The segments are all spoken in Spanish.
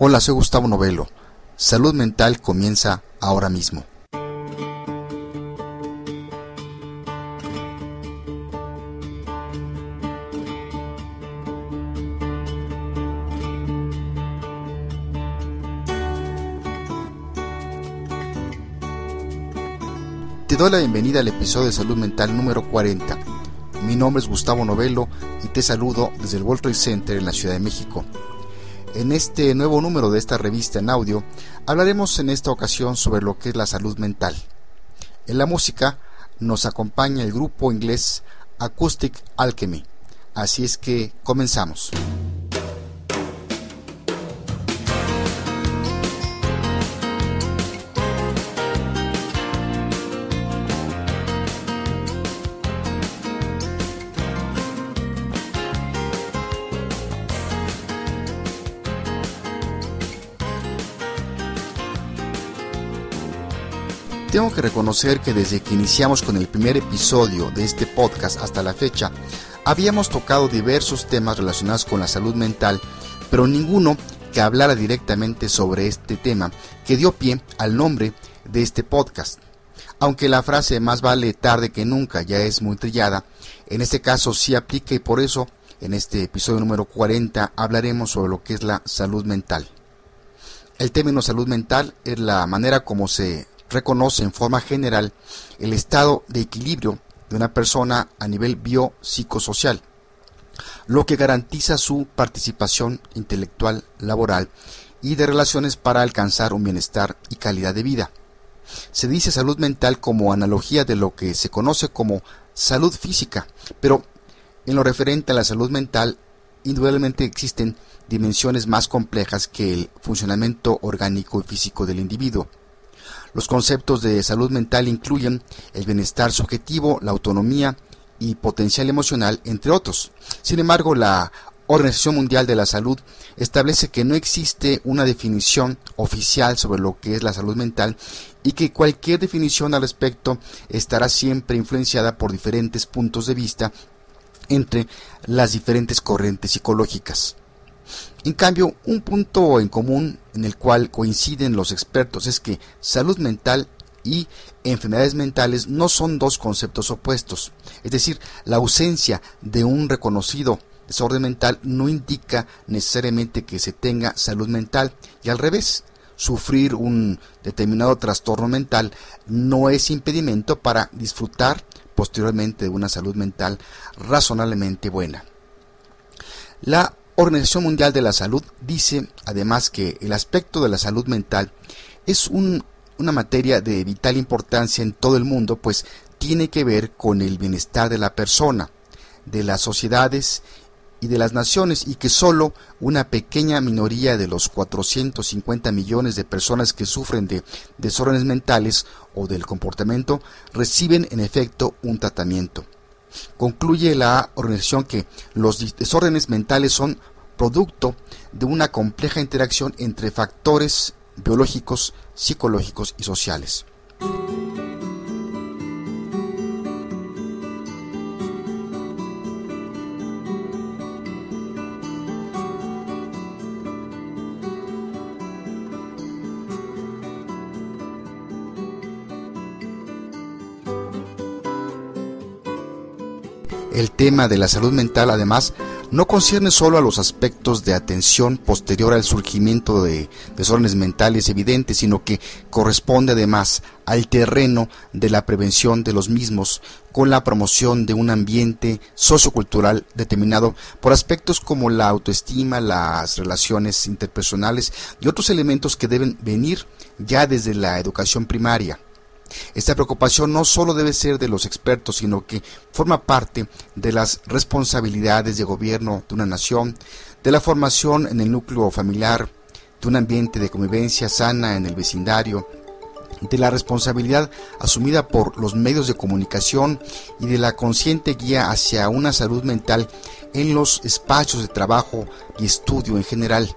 Hola, soy Gustavo Novelo. Salud mental comienza ahora mismo. Te doy la bienvenida al episodio de Salud Mental número 40. Mi nombre es Gustavo Novelo y te saludo desde el World Trade Center en la Ciudad de México. En este nuevo número de esta revista en audio hablaremos en esta ocasión sobre lo que es la salud mental. En la música nos acompaña el grupo inglés Acoustic Alchemy. Así es que comenzamos. Tengo que reconocer que desde que iniciamos con el primer episodio de este podcast hasta la fecha, habíamos tocado diversos temas relacionados con la salud mental, pero ninguno que hablara directamente sobre este tema que dio pie al nombre de este podcast. Aunque la frase más vale tarde que nunca ya es muy trillada, en este caso sí aplica y por eso en este episodio número 40 hablaremos sobre lo que es la salud mental. El término salud mental es la manera como se reconoce en forma general el estado de equilibrio de una persona a nivel biopsicosocial, lo que garantiza su participación intelectual, laboral y de relaciones para alcanzar un bienestar y calidad de vida. Se dice salud mental como analogía de lo que se conoce como salud física, pero en lo referente a la salud mental, indudablemente existen dimensiones más complejas que el funcionamiento orgánico y físico del individuo. Los conceptos de salud mental incluyen el bienestar subjetivo, la autonomía y potencial emocional, entre otros. Sin embargo, la Organización Mundial de la Salud establece que no existe una definición oficial sobre lo que es la salud mental y que cualquier definición al respecto estará siempre influenciada por diferentes puntos de vista entre las diferentes corrientes psicológicas. En cambio, un punto en común en el cual coinciden los expertos es que salud mental y enfermedades mentales no son dos conceptos opuestos. Es decir, la ausencia de un reconocido desorden mental no indica necesariamente que se tenga salud mental y al revés. Sufrir un determinado trastorno mental no es impedimento para disfrutar posteriormente de una salud mental razonablemente buena. La Organización Mundial de la Salud dice además que el aspecto de la salud mental es una materia de vital importancia en todo el mundo, pues tiene que ver con el bienestar de la persona, de las sociedades y de las naciones y que solo una pequeña minoría de los 450 millones de personas que sufren de desórdenes mentales o del comportamiento reciben en efecto un tratamiento. Concluye la organización que los desórdenes mentales son producto de una compleja interacción entre factores biológicos, psicológicos y sociales. El tema de la salud mental, además, no concierne solo a los aspectos de atención posterior al surgimiento de desórdenes mentales evidentes, sino que corresponde además al terreno de la prevención de los mismos con la promoción de un ambiente sociocultural determinado por aspectos como la autoestima, las relaciones interpersonales y otros elementos que deben venir ya desde la educación primaria. Esta preocupación no solo debe ser de los expertos, sino que forma parte de las responsabilidades de gobierno de una nación, de la formación en el núcleo familiar, de un ambiente de convivencia sana en el vecindario, de la responsabilidad asumida por los medios de comunicación y de la consciente guía hacia una salud mental en los espacios de trabajo y estudio en general.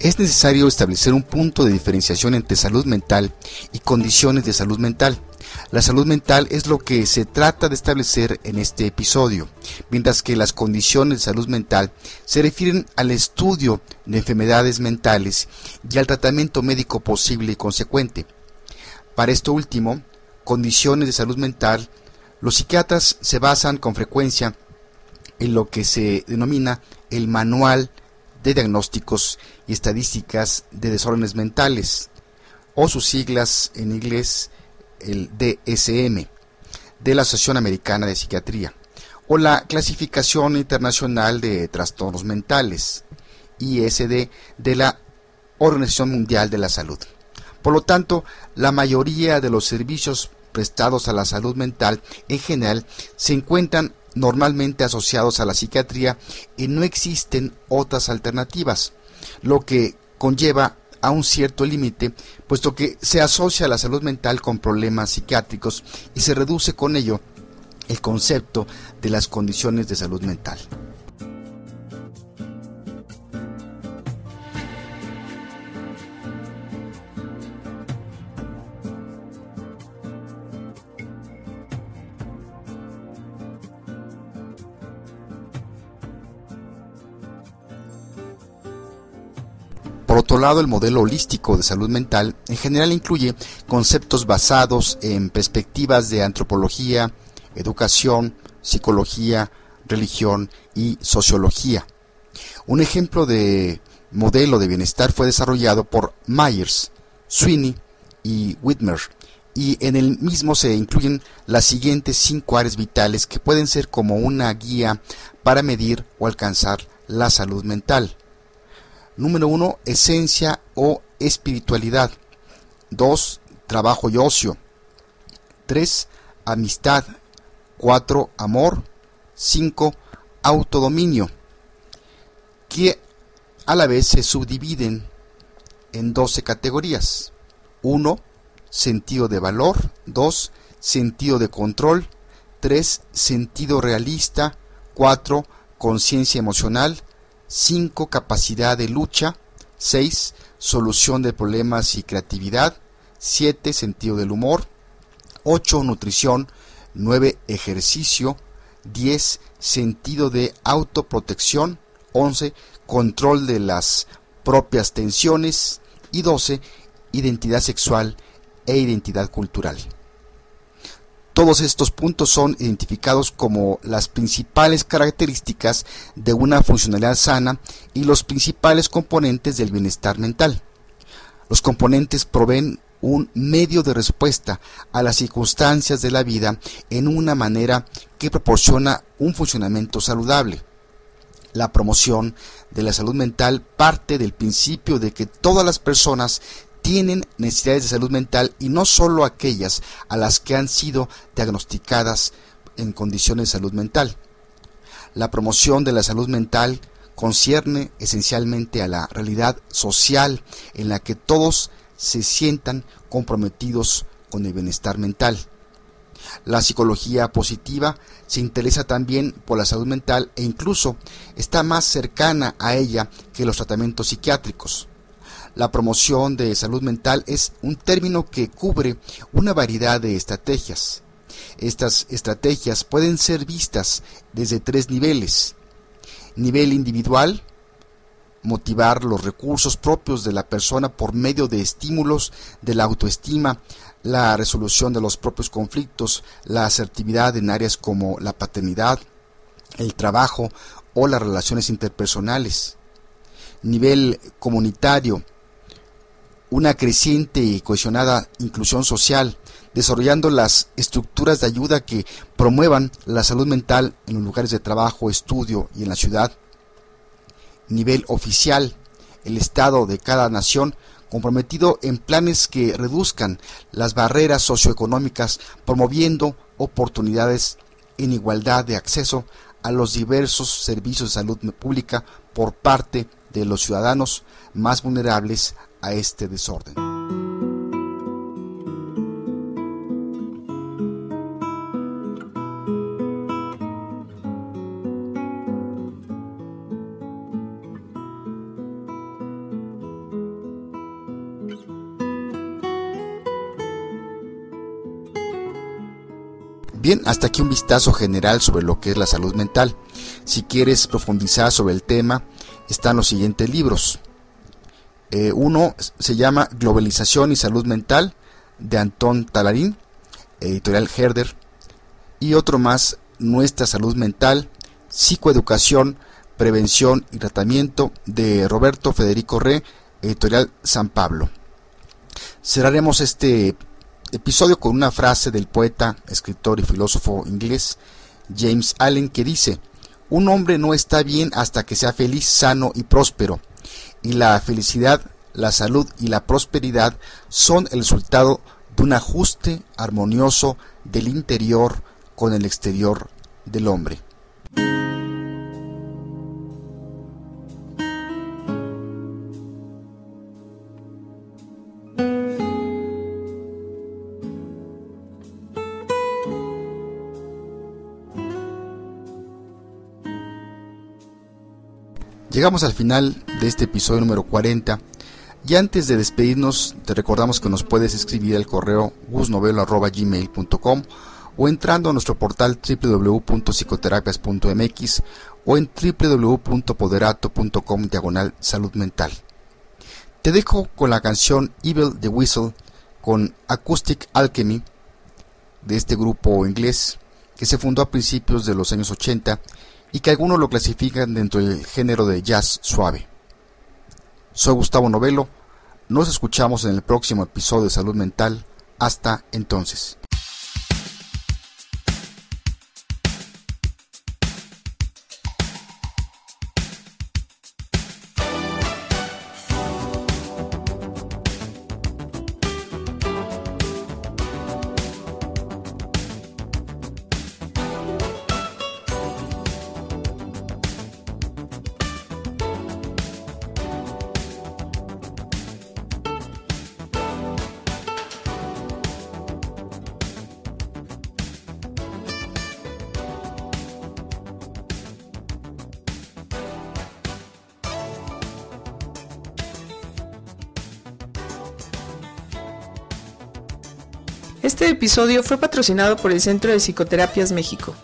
Es necesario establecer un punto de diferenciación entre salud mental y condiciones de salud mental. La salud mental es lo que se trata de establecer en este episodio, mientras que las condiciones de salud mental se refieren al estudio de enfermedades mentales y al tratamiento médico posible y consecuente. Para esto último, condiciones de salud mental, los psiquiatras se basan con frecuencia en lo que se denomina el Manual de Diagnósticos y Estadísticas de Desórdenes Mentales, o sus siglas en inglés el DSM, de la Asociación Americana de Psiquiatría, o la Clasificación Internacional de Trastornos Mentales, ISD, de la Organización Mundial de la Salud. Por lo tanto, la mayoría de los servicios prestados a la salud mental en general se encuentran normalmente asociados a la psiquiatría y no existen otras alternativas, lo que conlleva a un cierto límite, puesto que se asocia la salud mental con problemas psiquiátricos y se reduce con ello el concepto de las condiciones de salud mental. Otro lado, el modelo holístico de salud mental en general incluye conceptos basados en perspectivas de antropología, educación, psicología, religión y sociología. Un ejemplo de modelo de bienestar fue desarrollado por Myers, Sweeney y Whitmer, y en el mismo se incluyen las siguientes cinco áreas vitales que pueden ser como una guía para medir o alcanzar la salud mental. Número uno, esencia o espiritualidad. 2. Trabajo y ocio. 3. Amistad. 4. Amor. 5. Autodominio. Que a la vez se subdividen en 12 categorías. 1. Sentido de valor. 2. Sentido de control. 3. Sentido realista. 4. Conciencia emocional. 5. Capacidad de lucha. 6. Solución de problemas y creatividad. 7. Sentido del humor. 8. Nutrición. 9. Ejercicio. 10. Sentido de autoprotección. 11. Control de las propias tensiones. Y 12. Identidad sexual e identidad cultural. Todos estos puntos son identificados como las principales características de una funcionalidad sana y los principales componentes del bienestar mental. Los componentes proveen un medio de respuesta a las circunstancias de la vida en una manera que proporciona un funcionamiento saludable. La promoción de la salud mental parte del principio de que todas las personas tienen necesidades de salud mental y no solo aquellas a las que han sido diagnosticadas en condiciones de salud mental. La promoción de la salud mental concierne esencialmente a la realidad social en la que todos se sientan comprometidos con el bienestar mental. La psicología positiva se interesa también por la salud mental e incluso está más cercana a ella que los tratamientos psiquiátricos. La promoción de salud mental es un término que cubre una variedad de estrategias. Estas estrategias pueden ser vistas desde tres niveles. Nivel individual, motivar los recursos propios de la persona por medio de estímulos de la autoestima, la resolución de los propios conflictos, la asertividad en áreas como la paternidad, el trabajo o las relaciones interpersonales. Nivel comunitario, una creciente y cohesionada inclusión social, desarrollando las estructuras de ayuda que promuevan la salud mental en los lugares de trabajo, estudio y en la ciudad. Nivel oficial, el Estado de cada nación comprometido en planes que reduzcan las barreras socioeconómicas, promoviendo oportunidades en igualdad de acceso a los diversos servicios de salud pública por parte de los ciudadanos más vulnerables a este desorden. Bien, hasta aquí un vistazo general sobre lo que es la salud mental. Si quieres profundizar sobre el tema, están los siguientes libros. Eh, uno se llama Globalización y Salud Mental de Antón Talarín, editorial Herder. Y otro más, Nuestra Salud Mental, Psicoeducación, Prevención y Tratamiento de Roberto Federico Re, editorial San Pablo. Cerraremos este episodio con una frase del poeta, escritor y filósofo inglés James Allen que dice, un hombre no está bien hasta que sea feliz, sano y próspero, y la felicidad, la salud y la prosperidad son el resultado de un ajuste armonioso del interior con el exterior del hombre. Llegamos al final de este episodio número 40 y antes de despedirnos te recordamos que nos puedes escribir al correo gusnovelo.gmail.com o entrando a nuestro portal www.psicoterapias.mx o en www.poderato.com diagonal salud mental. Te dejo con la canción Evil the Whistle con Acoustic Alchemy de este grupo inglés que se fundó a principios de los años 80 y que algunos lo clasifican dentro del género de jazz suave. Soy Gustavo Novelo, nos escuchamos en el próximo episodio de Salud Mental. Hasta entonces. Este episodio fue patrocinado por el Centro de Psicoterapias México,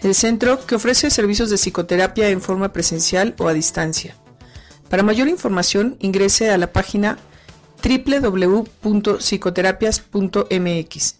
el centro que ofrece servicios de psicoterapia en forma presencial o a distancia. Para mayor información ingrese a la página www.psicoterapias.mx.